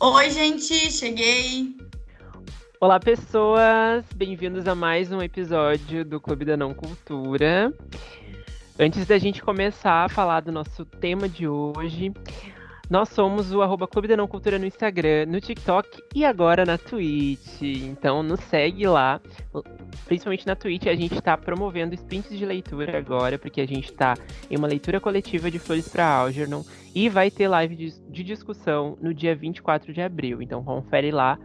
Oi, gente, cheguei. Olá, pessoas! Bem-vindos a mais um episódio do Clube da Não Cultura. Antes da gente começar a falar do nosso tema de hoje, nós somos o arroba Clube da Não Cultura no Instagram, no TikTok e agora na Twitch. Então nos segue lá. Principalmente na Twitch, a gente está promovendo sprints de leitura agora, porque a gente está em uma leitura coletiva de Flores para Algernon. E vai ter live de, de, discussão no dia 24 de abril. Então confere lá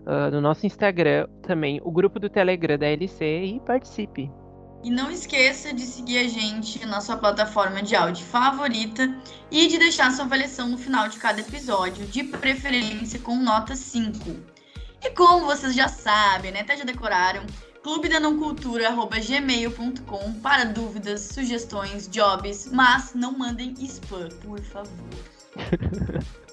uh, no nosso Instagram também o grupo do Telegram da LC e participe. E não esqueça de seguir a gente na sua plataforma de áudio favorita e de deixar sua avaliação no final de cada episódio, de preferência com nota 5. E como vocês já sabem, né, até já decoraram, clube da não cultura@gmail.com para dúvidas, sugestões, jobs, mas não mandem spam, por favor.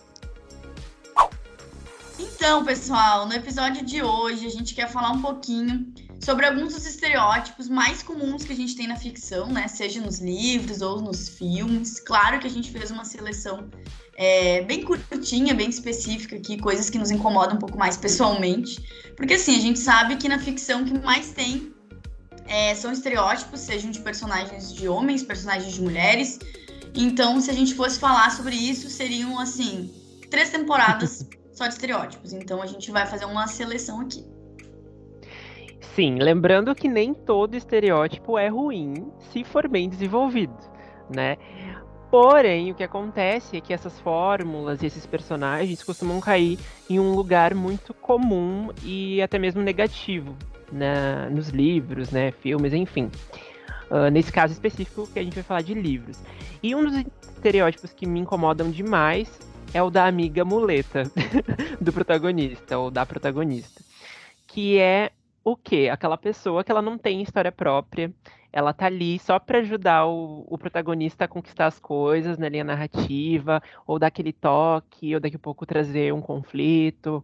Então, pessoal, no episódio de hoje a gente quer falar um pouquinho sobre alguns dos estereótipos mais comuns que a gente tem na ficção, né? Seja nos livros ou nos filmes. Claro que a gente fez uma seleção é, bem curtinha, bem específica aqui, coisas que nos incomodam um pouco mais pessoalmente. Porque assim, a gente sabe que na ficção o que mais tem é, são estereótipos, sejam de personagens de homens, personagens de mulheres. Então, se a gente fosse falar sobre isso, seriam assim, três temporadas só de estereótipos. Então a gente vai fazer uma seleção aqui. Sim, lembrando que nem todo estereótipo é ruim se for bem desenvolvido, né? Porém, o que acontece é que essas fórmulas e esses personagens costumam cair em um lugar muito comum e até mesmo negativo né? nos livros, né, filmes, enfim. Uh, nesse caso específico que a gente vai falar de livros. E um dos estereótipos que me incomodam demais é o da amiga muleta do protagonista ou da protagonista, que é o quê? Aquela pessoa que ela não tem história própria, ela tá ali só para ajudar o, o, protagonista a conquistar as coisas na linha narrativa, ou dar aquele toque, ou daqui a pouco trazer um conflito,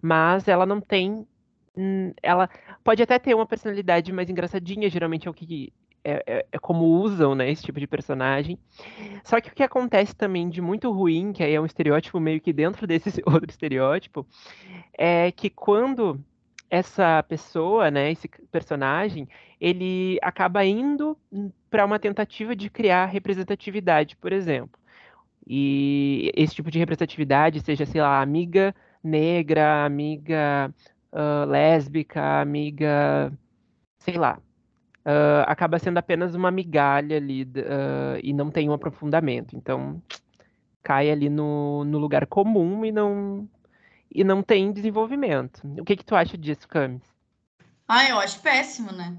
mas ela não tem. Hum, ela pode até ter uma personalidade mais engraçadinha, geralmente é o que é, é, é, como usam, né, esse tipo de personagem. Só que o que acontece também de muito ruim, que aí é um estereótipo meio que dentro desse outro estereótipo, é que quando essa pessoa, né, esse personagem, ele acaba indo para uma tentativa de criar representatividade, por exemplo. E esse tipo de representatividade, seja, sei lá, amiga negra, amiga uh, lésbica, amiga, sei lá, uh, acaba sendo apenas uma migalha ali uh, e não tem um aprofundamento. Então, cai ali no, no lugar comum e não e não tem desenvolvimento. O que, que tu acha disso, Camis? Ah, eu acho péssimo, né?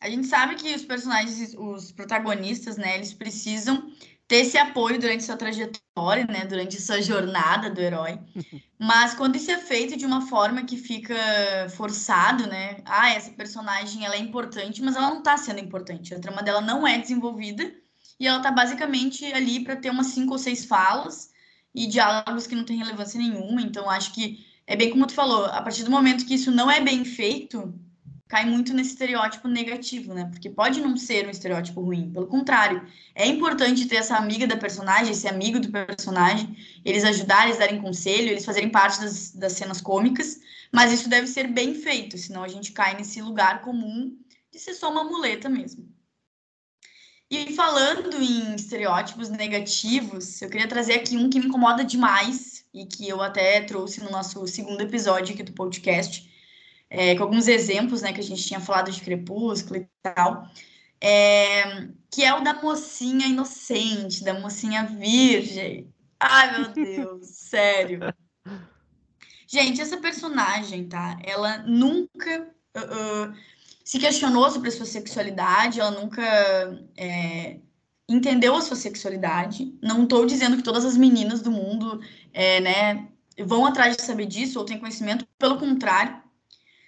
A gente sabe que os personagens, os protagonistas, né, eles precisam ter esse apoio durante sua trajetória, né, durante sua jornada do herói. Mas quando isso é feito de uma forma que fica forçado, né? Ah, essa personagem ela é importante, mas ela não tá sendo importante. A trama dela não é desenvolvida e ela tá basicamente ali para ter umas cinco ou seis falas e diálogos que não têm relevância nenhuma. Então, acho que é bem como tu falou, a partir do momento que isso não é bem feito, cai muito nesse estereótipo negativo, né? Porque pode não ser um estereótipo ruim, pelo contrário, é importante ter essa amiga da personagem, esse amigo do personagem, eles ajudarem, eles darem conselho, eles fazerem parte das, das cenas cômicas, mas isso deve ser bem feito, senão a gente cai nesse lugar comum de ser só uma muleta mesmo. E falando em estereótipos negativos, eu queria trazer aqui um que me incomoda demais e que eu até trouxe no nosso segundo episódio aqui do podcast, é, com alguns exemplos, né, que a gente tinha falado de Crepúsculo e tal, é, que é o da mocinha inocente, da mocinha virgem. Ai, meu Deus, sério. Gente, essa personagem, tá? Ela nunca uh, uh, se questionou sobre a sua sexualidade, ela nunca é, entendeu a sua sexualidade. Não estou dizendo que todas as meninas do mundo, é, né, vão atrás de saber disso ou têm conhecimento, pelo contrário.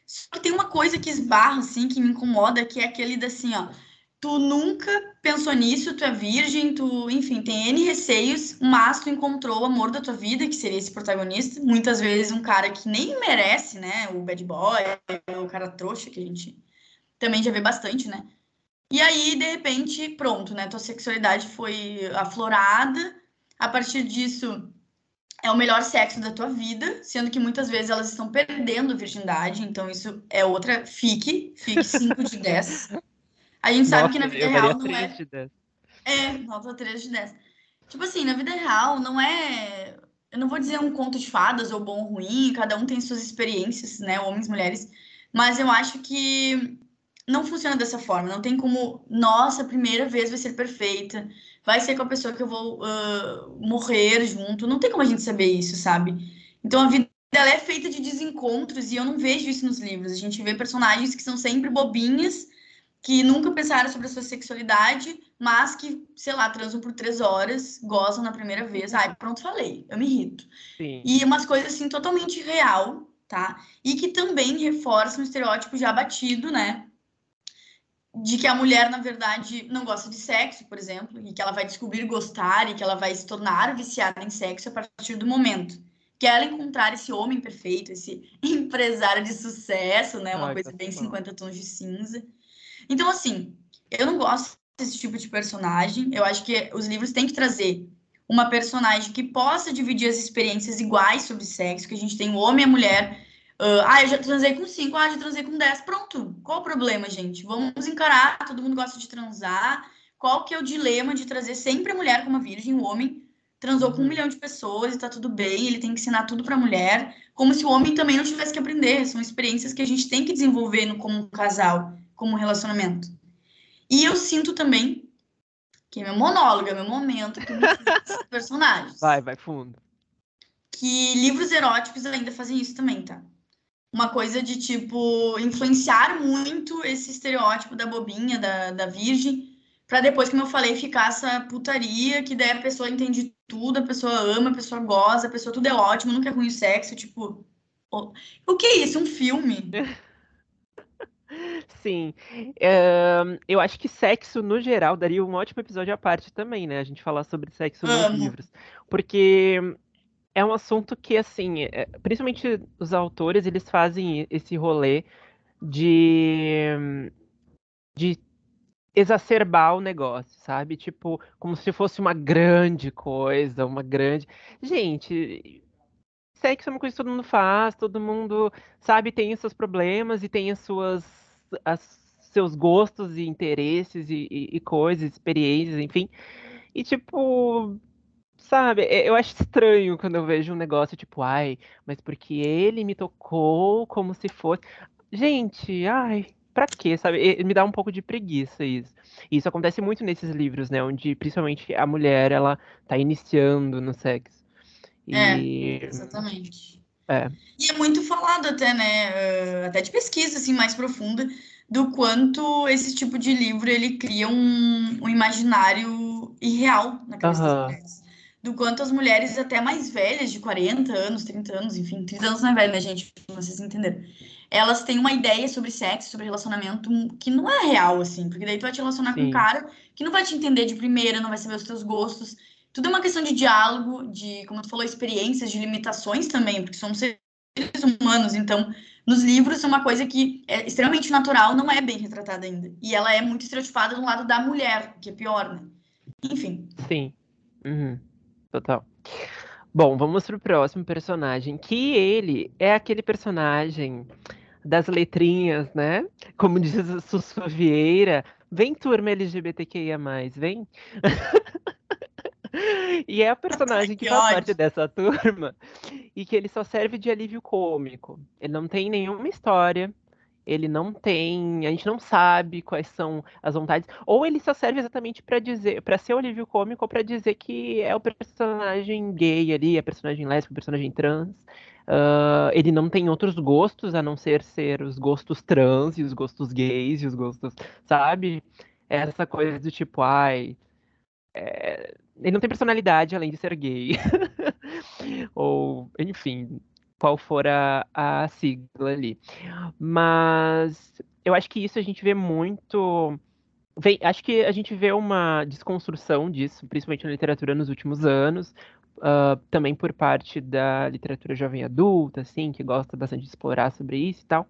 Só que tem uma coisa que esbarra, assim, que me incomoda, que é aquele da assim, ó. Tu nunca pensou nisso, tu é virgem, tu, enfim, tem N receios, mas tu encontrou o amor da tua vida, que seria esse protagonista. Muitas vezes um cara que nem merece, né? O bad boy, o cara trouxa que a gente também já vê bastante, né? E aí, de repente, pronto, né? Tua sexualidade foi aflorada. A partir disso, é o melhor sexo da tua vida, sendo que muitas vezes elas estão perdendo virgindade, então isso é outra fique, fique 5 de 10. A gente sabe Nossa, que na vida real não é. de dez. É, nota 3 de 10. Tipo assim, na vida real não é. Eu não vou dizer um conto de fadas ou bom ou ruim, cada um tem suas experiências, né? Homens, mulheres. Mas eu acho que não funciona dessa forma. Não tem como, nossa, a primeira vez vai ser perfeita, vai ser com a pessoa que eu vou ah, morrer junto. Não tem como a gente saber isso, sabe? Então a vida ela é feita de desencontros e eu não vejo isso nos livros. A gente vê personagens que são sempre bobinhas, que nunca pensaram sobre a sua sexualidade, mas que, sei lá, transam por três horas, gozam na primeira vez. Ai, pronto, falei, eu me irrito. Sim. E umas coisas assim totalmente real, tá? E que também reforçam o estereótipo já batido, né? De que a mulher, na verdade, não gosta de sexo, por exemplo, e que ela vai descobrir gostar e que ela vai se tornar viciada em sexo a partir do momento que ela encontrar esse homem perfeito, esse empresário de sucesso, né? Uma Ai, coisa tá bem bom. 50 tons de cinza. Então, assim, eu não gosto desse tipo de personagem. Eu acho que os livros têm que trazer uma personagem que possa dividir as experiências iguais sobre sexo, que a gente tem o homem e a mulher. Ah, ah, eu já transei com cinco, ah, já transei com dez. Pronto. Qual o problema, gente? Vamos encarar, todo mundo gosta de transar. Qual que é o dilema de trazer sempre a mulher como virgem, o homem transou com um Uhum. milhão de pessoas e tá tudo bem, ele tem que ensinar tudo pra mulher, como se o homem também não tivesse que aprender. São experiências que a gente tem que desenvolver no, como um casal, como um relacionamento. E eu sinto também que é meu monólogo, é meu momento esses personagens. Vai, vai fundo. Que livros eróticos ainda fazem isso também, tá? Uma coisa de, tipo, influenciar muito esse estereótipo da bobinha, da, da virgem, pra depois, como eu falei, ficar essa putaria, que daí a pessoa entende tudo, a pessoa ama, a pessoa goza, a pessoa tudo é ótimo, nunca é ruim o sexo, tipo... O, o que é isso? Um filme? Sim. Ahn, eu acho que sexo, no geral, daria um ótimo episódio à parte também, né? A gente falar sobre sexo nos Amo. livros. Porque é um assunto que, assim, é- principalmente os autores, eles fazem esse rolê de, de exacerbar o negócio, sabe? Tipo, como se fosse uma grande coisa, uma grande. Gente, sexo é uma coisa que todo mundo faz, todo mundo, sabe, tem seus problemas e tem as suas, as, seus gostos e interesses e, e- e coisas, experiências, enfim. E tipo, sabe, é- eu acho estranho quando eu vejo um negócio tipo, ai, mas porque ele me tocou como se fosse. Gente, ai, pra quê, sabe? Me dá um pouco de preguiça isso. E isso acontece muito nesses livros, né? Onde principalmente a mulher, ela tá iniciando no sexo. É. E Exatamente. É. E é muito falado até, né? eh, até de pesquisa, assim, mais profunda, do quanto esse tipo de livro, ele cria um, um imaginário irreal na cabeça das mulheres. Do quanto as mulheres até mais velhas, de 40 anos, 30 anos, enfim, 30 anos não é velho, né, gente? Vocês entenderam. Elas têm uma ideia sobre sexo, sobre relacionamento que não é real, assim. Porque daí tu vai te relacionar com um Sim. cara que não vai te entender de primeira, não vai saber os teus gostos. Tudo é uma questão de diálogo, de, como tu falou, experiências, de limitações também, porque somos seres humanos, então nos livros é uma coisa que é extremamente natural, não é bem retratada ainda. E ela é muito estereotipada do lado da mulher, que é pior, né? Enfim. Sim. Uhum. Total. Bom, vamos pro próximo personagem, que ele é aquele personagem das letrinhas, né? Como diz a Sussu Vieira, vem turma LGBTQIA+, vem. E é o personagem que Que faz ódio. parte dessa turma e que ele só serve de alívio cômico. Ele não tem nenhuma história, ele não tem, a gente não sabe quais são as vontades, ou ele só serve exatamente pra dizer, para ser o alívio cômico ou pra dizer que é o personagem gay ali, a personagem lésbica, o personagem trans. Ah, ele não tem outros gostos a não ser ser os gostos trans e os gostos gays e os gostos, sabe? Essa coisa do tipo, ai, é, ele não tem personalidade além de ser gay. Ou, enfim, qual for a, a sigla ali. Mas eu acho que isso a gente vê muito. Vem, acho que a gente vê uma desconstrução disso, principalmente na literatura nos últimos anos, ah, também por parte da literatura jovem adulta, assim, que gosta bastante de explorar sobre isso e tal.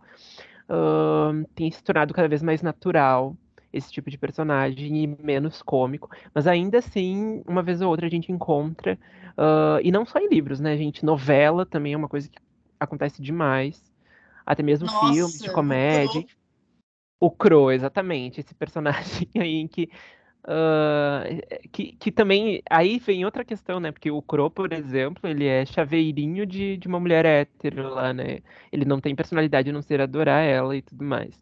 Ah, tem se tornado cada vez mais natural esse tipo de personagem e menos cômico. Mas ainda assim, uma vez ou outra a gente encontra. Uh, e não só em livros, né, gente? Novela também é uma coisa que acontece demais. Até mesmo Nossa, filmes de comédia. O Crow, exatamente. Esse personagem aí em que Uh, que, que também aí vem outra questão, né? Porque o Crow, por exemplo, ele é chaveirinho de, de uma mulher hétero lá, né? Ele não tem personalidade a não ser adorar ela e tudo mais.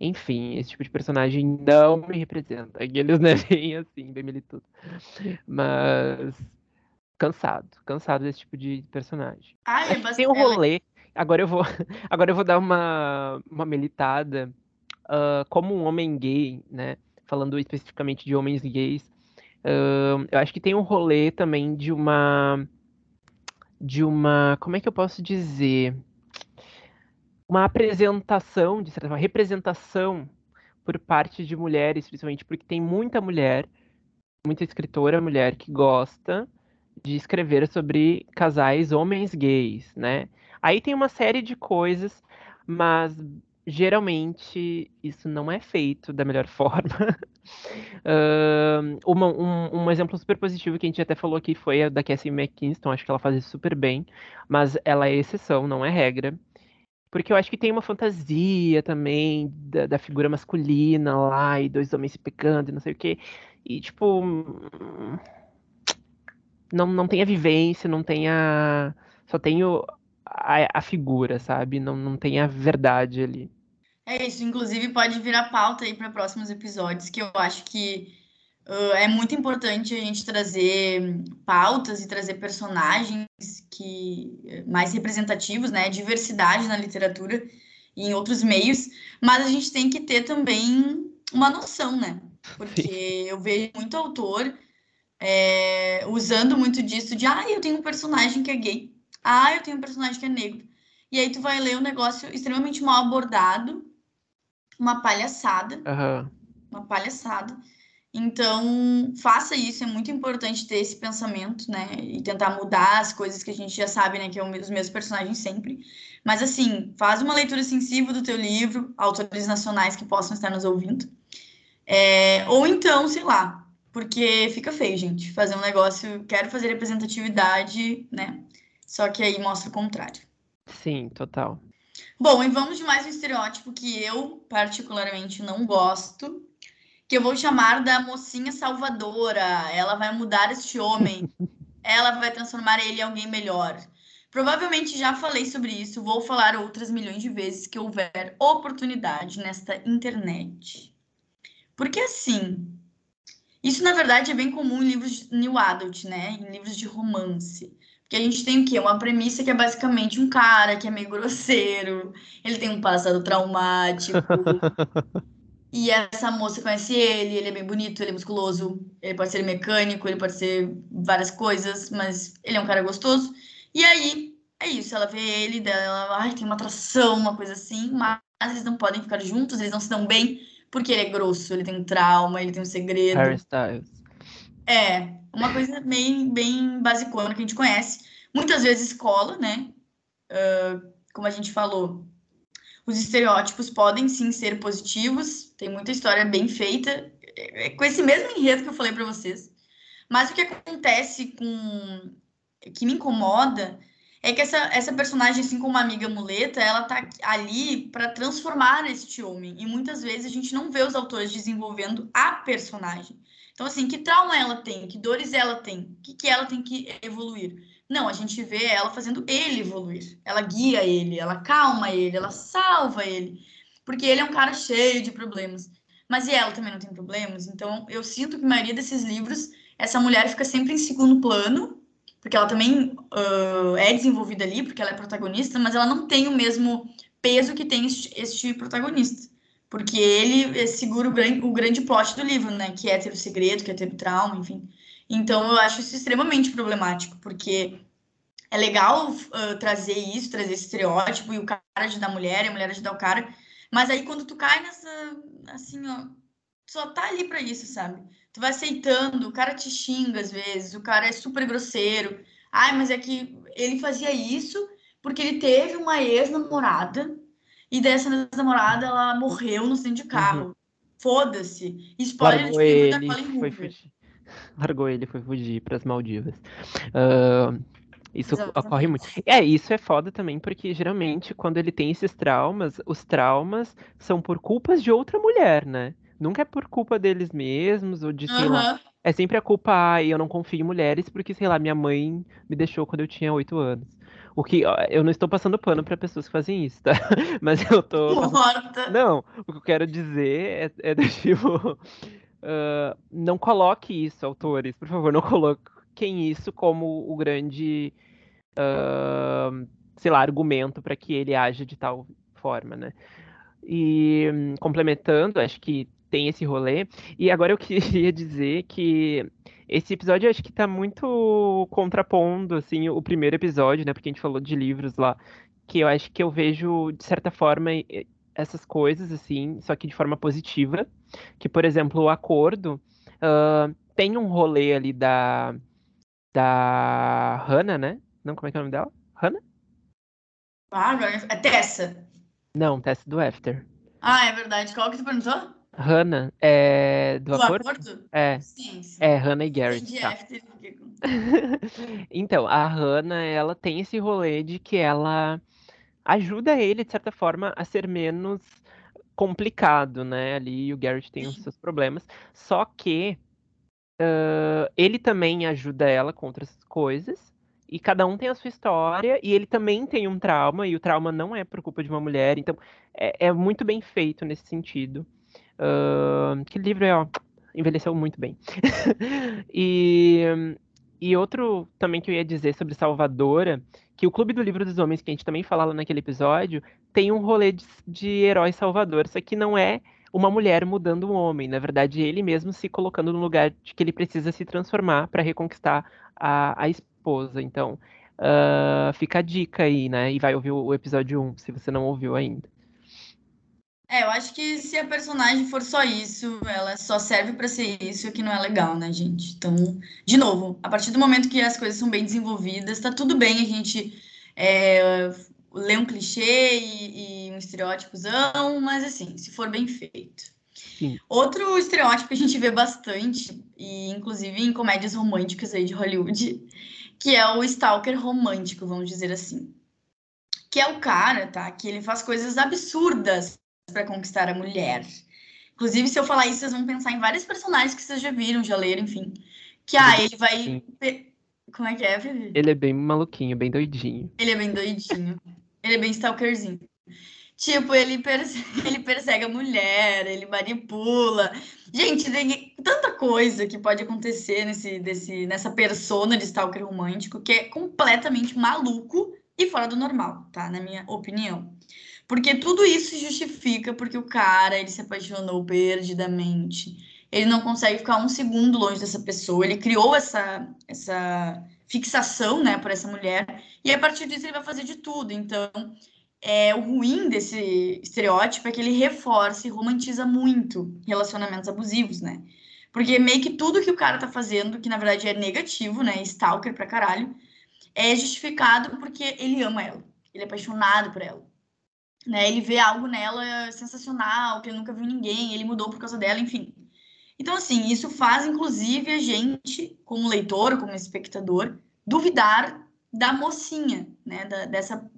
Enfim, esse tipo de personagem não me representa. Eles né, vêm assim, bem militudo. Mas cansado, cansado desse tipo de personagem. Ai, é tem um rolê. Agora eu vou, agora eu vou dar uma, uma militada uh, como um homem gay, né? falando especificamente de homens gays, uh, eu acho que tem um rolê também de uma. De uma. Como é que eu posso dizer? Uma apresentação, de certa forma, representação por parte de mulheres, principalmente porque tem muita mulher, muita escritora mulher que gosta de escrever sobre casais homens gays, né? Aí tem uma série de coisas, mas geralmente isso não é feito da melhor forma. um, um, exemplo super positivo que a gente até falou aqui foi a da Cassie McKinston, acho que ela faz isso super bem, mas ela é exceção, não é regra. Porque eu acho que tem uma fantasia também da, da figura masculina lá, e dois homens se pegando e não sei o quê. E, tipo. Não, não tem a vivência, não tem a. Só tem o, a, a figura, sabe? Não, não tem a verdade ali. É isso, inclusive pode virar pauta aí para próximos episódios, que eu acho que uh, é muito importante a gente trazer pautas e trazer personagens que mais representativos, né? Diversidade na literatura e em outros meios, mas a gente tem que ter também uma noção, né? Porque eu vejo muito autor é, usando muito disso de ah, eu tenho um personagem que é gay ah, eu tenho um personagem que é negro. E aí tu vai ler um negócio extremamente mal abordado, uma palhaçada. Uhum. Uma palhaçada. Então, faça isso, é muito importante ter esse pensamento, né? E tentar mudar as coisas que a gente já sabe, né? Que é os mesmos personagens sempre. Mas, assim, faz uma leitura sensível do teu livro, autores nacionais que possam estar nos ouvindo. É, ou então, sei lá, porque fica feio, gente. Fazer um negócio, quero fazer representatividade, né? Só que aí mostra o contrário. Sim, total. Bom, e vamos de mais um estereótipo que eu particularmente não gosto, que eu vou chamar da mocinha salvadora. Ela vai mudar este homem. Ela vai transformar ele em alguém melhor. Provavelmente já falei sobre isso, vou falar outras milhões de vezes que houver oportunidade nesta internet. Porque assim, isso na verdade é bem comum em livros de new adult, né? Em livros de romance. Que a gente tem o quê? Uma premissa que é basicamente um cara que é meio grosseiro, ele tem um passado traumático. e essa moça conhece ele, ele é bem bonito, ele é musculoso, ele pode ser mecânico, ele pode ser várias coisas, mas ele é um cara gostoso. E aí, é isso, ela vê ele, dela, ai, tem uma atração, uma coisa assim, mas eles não podem ficar juntos, eles não se dão bem, porque ele é grosso, ele tem um trauma, ele tem um segredo. Harry Styles. É, uma coisa bem, bem basicona que a gente conhece. Muitas vezes escola, né? Uh, como a gente falou, os estereótipos podem sim ser positivos, tem muita história bem feita, é, é com esse mesmo enredo que eu falei para vocês. Mas o que acontece com. que me incomoda é que essa, essa personagem, assim como a amiga muleta, ela tá ali para transformar este homem. E muitas vezes a gente não vê os autores desenvolvendo a personagem. Então, assim, que trauma ela tem? Que dores ela tem? O que, que ela tem que evoluir? Não, a gente vê ela fazendo ele evoluir. Ela guia ele, ela calma ele, ela salva ele. Porque ele é um cara cheio de problemas. Mas e ela também não tem problemas? Então, eu sinto que a maioria desses livros, essa mulher fica sempre em segundo plano, porque ela também uh, é desenvolvida ali, porque ela é protagonista, mas ela não tem o mesmo peso que tem este, este protagonista. Porque ele segura o grande, o grande plot do livro, né? Que é ter o segredo, que é ter o trauma, enfim. Então, eu acho isso extremamente problemático, porque é legal uh, trazer isso, trazer esse estereótipo, e o cara ajudar a mulher, e a mulher ajudar o cara, mas aí quando tu cai nessa, assim, ó, só tá ali para isso, sabe? Tu vai aceitando, o cara te xinga às vezes, o cara é super grosseiro. Ai, mas é que ele fazia isso porque ele teve uma ex-namorada e dessa namorada ela morreu no acidente de carro. Uhum. foda-se. Spoiler Largou de livro da Colin foi Hoover. fugir. Largou ele, foi fugir pras Maldivas. Ah, isso ocorre muito. Exatamente. É, isso é foda também, porque geralmente quando ele tem esses traumas, os traumas são por culpas de outra mulher, né? Nunca é por culpa deles mesmos, ou de, sei lá. É sempre a culpa, ai, eu não confio em mulheres porque, sei lá, minha mãe me deixou quando eu tinha oito anos. O que, ó, eu não estou passando pano pra pessoas que fazem isso, tá? Mas eu tô passando não, o que eu quero dizer é, é do tipo. Não coloque isso, autores, por favor, não coloquem isso como o grande, ah, sei lá, argumento para que ele haja de tal forma, né? E complementando, acho que tem esse rolê. E agora eu queria dizer que esse episódio acho que tá muito contrapondo, assim, o primeiro episódio, né? Porque a gente falou de livros lá, que eu acho que eu vejo, de certa forma, essas coisas, assim, só que de forma positiva. Que, por exemplo, o acordo ah, tem um rolê ali da, da Hannah, né? Não, como é que é o nome dela? Hannah? Ah, agora é Tessa. Não, teste do After. Ah, é verdade. Qual que tu perguntou? Hannah é do Do acordo? acordo? É, Sim, sim. é Hannah e Garrett, tá. Então, a Hannah, ela tem esse rolê de que ela ajuda ele, de certa forma, a ser menos complicado, né? Ali o Garrett tem os Sim. seus problemas. Só que ah, ele também ajuda ela com outras coisas. E cada um tem a sua história. E ele também tem um trauma. E o trauma não é por culpa de uma mulher. Então, é, é muito bem feito nesse sentido. Ah, que livro é, ó, envelheceu muito bem. e, e outro também que eu ia dizer sobre Salvadora, que o Clube do Livro dos Homens, que a gente também falava naquele episódio, tem um rolê de, de herói salvador, só que não é uma mulher mudando um homem, na verdade ele mesmo se colocando no lugar de que ele precisa se transformar para reconquistar a, a esposa. Então, ah, fica a dica aí, né? E vai ouvir o, o episódio 1, se você não ouviu ainda. É, eu acho que se a personagem for só isso, ela só serve pra ser isso, é que não é legal, né, gente? Então, de novo, a partir do momento que as coisas são bem desenvolvidas, tá tudo bem a gente é, ler um clichê e, e um estereótipozão, mas assim, se for bem feito. Sim. Outro estereótipo que a gente vê bastante, e inclusive em comédias românticas aí de Hollywood, que é o stalker romântico, vamos dizer assim. Que é o cara, tá? Que ele faz coisas absurdas para conquistar a mulher. Inclusive, se eu falar isso, vocês vão pensar em vários personagens que vocês já viram, já leram, enfim. Que, ah, ele vai... Como é que é, Vivi? Ele é bem maluquinho, bem doidinho. Ele é bem doidinho. Ele é bem stalkerzinho. Tipo, ele, perse- ele persegue a mulher, ele manipula. Gente, tem tanta coisa que pode acontecer nesse, desse, nessa persona de stalker romântico que é completamente maluco e fora do normal, tá? Na minha opinião. Porque tudo isso justifica porque o cara, ele se apaixonou perdidamente. Ele não consegue ficar um segundo longe dessa pessoa. Ele criou essa, essa fixação, né, por essa mulher. E a partir disso ele vai fazer de tudo. Então, é, o ruim desse estereótipo é que ele reforça e romantiza muito relacionamentos abusivos, né? Porque meio que tudo que o cara tá fazendo, que na verdade é negativo, né? Stalker pra caralho, é justificado porque ele ama ela. Ele é apaixonado por ela. Né? Ele vê algo nela sensacional, que ele nunca viu ninguém, ele mudou por causa dela, enfim. Então, assim, isso faz, inclusive, a gente, como leitor, como espectador, duvidar da mocinha, né? Da, dessa,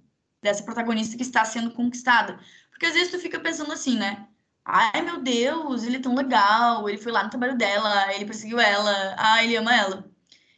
dessa protagonista que está sendo conquistada. Porque às vezes tu fica pensando assim, né? Ai, meu Deus, ele é tão legal, ele foi lá no trabalho dela, ele perseguiu ela, ah, ele ama ela.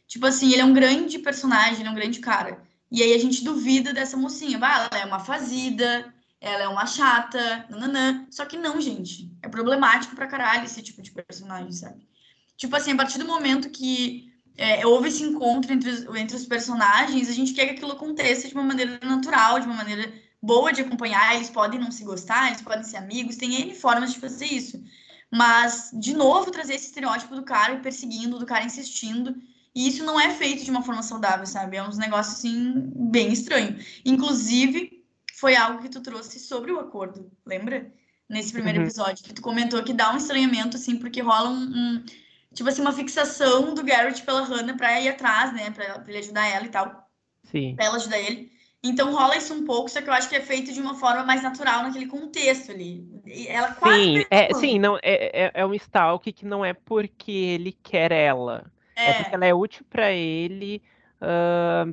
Tipo assim, ele é um grande personagem, ele é um grande cara. E aí a gente duvida dessa mocinha. Bah, ela é uma fazida, ela é uma chata, nananã. Só que não, gente. É problemático pra caralho esse tipo de personagem, sabe? Tipo assim, a partir do momento que é, houve esse encontro entre os, entre os personagens, a gente quer que aquilo aconteça de uma maneira natural, de uma maneira boa de acompanhar. Eles podem não se gostar, eles podem ser amigos, tem N formas de fazer isso. Mas, de novo, trazer esse estereótipo do cara perseguindo, do cara insistindo. E isso não é feito de uma forma saudável, sabe? É uns negócios, assim, bem estranho. Inclusive, foi algo que tu trouxe sobre o acordo, lembra? Nesse primeiro Uhum. episódio, que tu comentou que dá um estranhamento, assim, porque rola um, um- tipo assim, uma fixação do Garrett pela Hannah pra ir atrás, né? Pra, pra ele ajudar ela e tal, Sim. pra ela ajudar ele. Então rola isso um pouco, só que eu acho que é feito de uma forma mais natural naquele contexto ali, Ela quase Sim, é, sim, não, é, é, é um stalk que não é porque ele quer ela. É, porque É, ela é útil pra ele ah,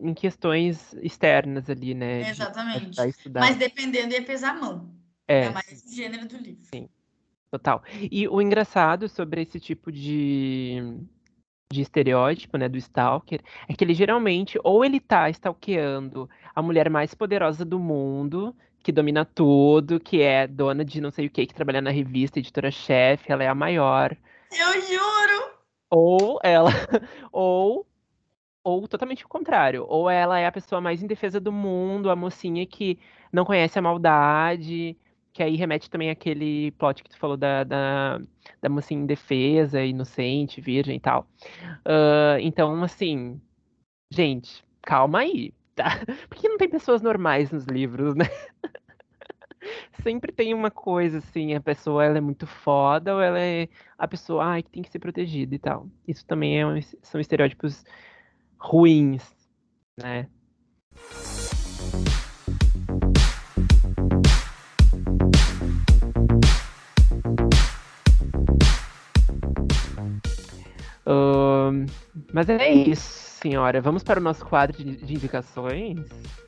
em questões externas ali, né? de exatamente. estudar. Mas dependendo ia pesar a mão. É, É mais o gênero do livro. Total. E o engraçado sobre esse tipo de, de estereótipo, né, do stalker, é que ele geralmente, ou ele tá stalkeando a mulher mais poderosa do mundo, que domina tudo, que é dona de não sei o que, que trabalha na revista, editora-chefe, ela é a maior. Eu juro! Ou ela, ou, ou totalmente o contrário, ou ela é a pessoa mais indefesa do mundo, a mocinha que não conhece a maldade, que aí remete também àquele plot que tu falou da, da, da mocinha indefesa, inocente, virgem e tal. Ah, então, assim, gente, calma aí, tá? Por que não tem pessoas normais nos livros, né? Sempre tem uma coisa assim, a pessoa ela é muito foda ou ela é a pessoa ai, que tem que ser protegida e tal. Isso também é um- são estereótipos ruins, né? Ahn, mas é isso, senhora. Vamos para o nosso quadro de, de indicações.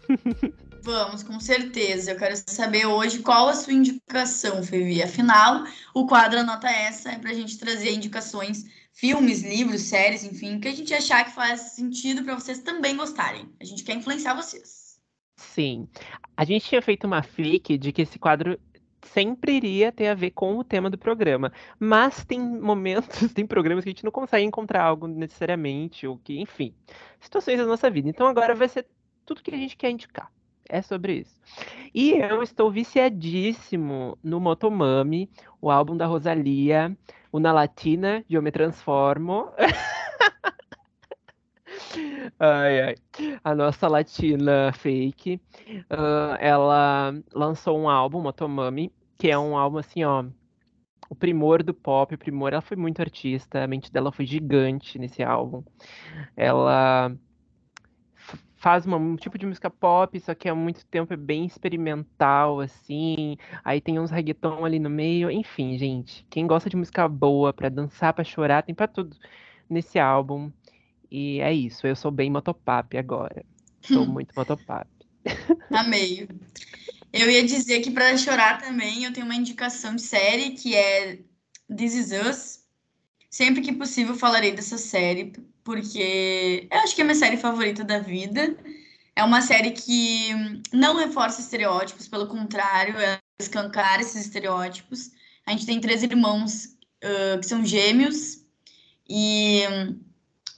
Vamos, com certeza. Eu quero saber hoje qual a sua indicação, Fevi. Afinal, o quadro Anota Essa é pra gente trazer indicações, filmes, livros, séries, enfim, que a gente achar que faz sentido pra vocês também gostarem. A gente quer influenciar vocês. Sim. A gente tinha feito uma fic de que esse quadro sempre iria ter a ver com o tema do programa. Mas tem momentos, tem programas que a gente não consegue encontrar algo necessariamente, ou que, enfim, situações da nossa vida. Então agora vai ser tudo que a gente quer indicar. É sobre isso. E eu estou viciadíssimo no Motomami, o álbum da Rosalia, o Na Latina, de Eu Me Transformo. Ai, ai. A nossa latina fake. ah, ela lançou um álbum, Motomami, que é um álbum assim, ó. O primor do pop, o primor. Ela foi muito artista, a mente dela foi gigante nesse álbum. Ela faz uma- um tipo de música pop, só que há muito tempo é bem experimental, assim. Aí tem uns reggaeton ali no meio. Enfim, gente, quem gosta de música boa, pra dançar, pra chorar, tem pra tudo nesse álbum. E é isso, eu sou bem motopap agora. Sou muito motopap. Amei. Eu ia dizer que pra chorar também eu tenho uma indicação de série que é This Is Us. Sempre que possível falarei dessa série, porque eu acho que é minha série favorita da vida. É uma série que não reforça estereótipos, pelo contrário, ela escancara esses estereótipos. A gente tem três irmãos ah, que são gêmeos e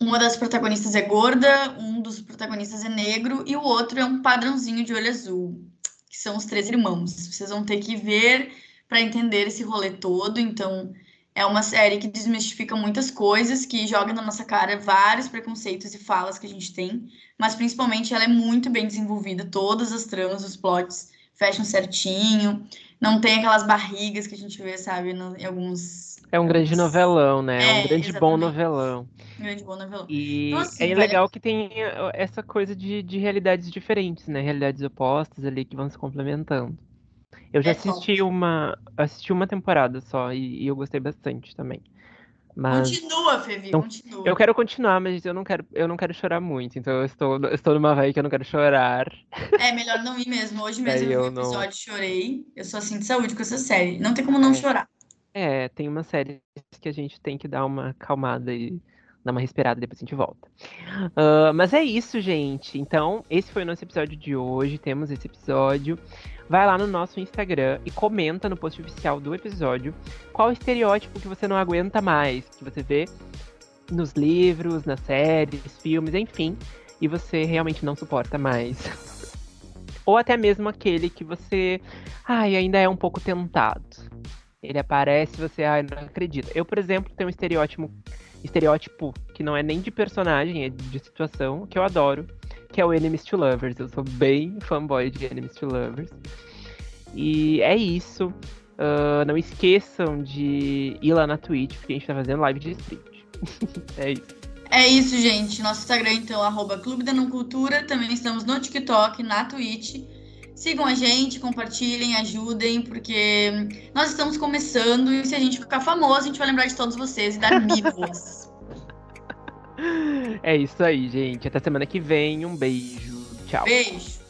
uma das protagonistas é gorda, um dos protagonistas é negro e o outro é um padrãozinho de olho azul, que são os três irmãos. Vocês vão ter que ver para entender esse rolê todo. Então, é uma série que desmistifica muitas coisas, que joga na nossa cara vários preconceitos e falas que a gente tem, mas principalmente ela é muito bem desenvolvida, todas as tramas, os plots fecham certinho, não tem aquelas barrigas que a gente vê, sabe, no- em alguns É um grande novelão, né? É, É, um grande bom exatamente. novelão. grande bom novelão. E Então, assim, é vale- legal que tem eh, essa coisa de, de realidades diferentes, né? Realidades opostas ali que vão se complementando. Eu já É assisti top. uma, assisti uma temporada só e, e eu gostei bastante também. Mas Continua, Fevi, Não- continua. eu quero continuar, mas eu não quero, eu não quero chorar muito. Então eu estou, eu estou numa vibe que eu não quero chorar. É melhor não ir mesmo. Hoje mesmo Daí eu vi o não- episódio e chorei. Eu sou assim de saúde com essa série. Não tem como não É. chorar. É, tem uma série que a gente tem que dar uma acalmada e dar uma respirada, depois a gente volta. Ah, mas é isso, gente. Então, esse foi o nosso episódio de hoje. Temos esse episódio. Vai lá no nosso Instagram e comenta no post oficial do episódio qual estereótipo que você não aguenta mais, que você vê nos livros, nas séries, filmes, enfim, e você realmente não suporta mais. Ou até mesmo aquele que você, ai, ainda é um pouco tentado. Ele aparece, você, ai, não acredita. Eu, por exemplo, tenho um estereótipo, estereótipo que não é nem de personagem, é de situação, que eu adoro, que é o Enemies to Lovers. Eu sou bem fanboy de Enemies to Lovers. E é isso. Ah, não esqueçam de ir lá na Twitch, porque a gente tá fazendo live de street. é isso. É isso, gente. Nosso Instagram, então, arroba Clube da Não Cultura. Também estamos no TikTok, na Twitch. Sigam a gente, compartilhem, ajudem, porque nós estamos começando e se a gente ficar famoso, a gente vai lembrar de todos vocês e dar mimos. É isso aí, gente. Até semana que vem. Um beijo. Tchau. Beijo.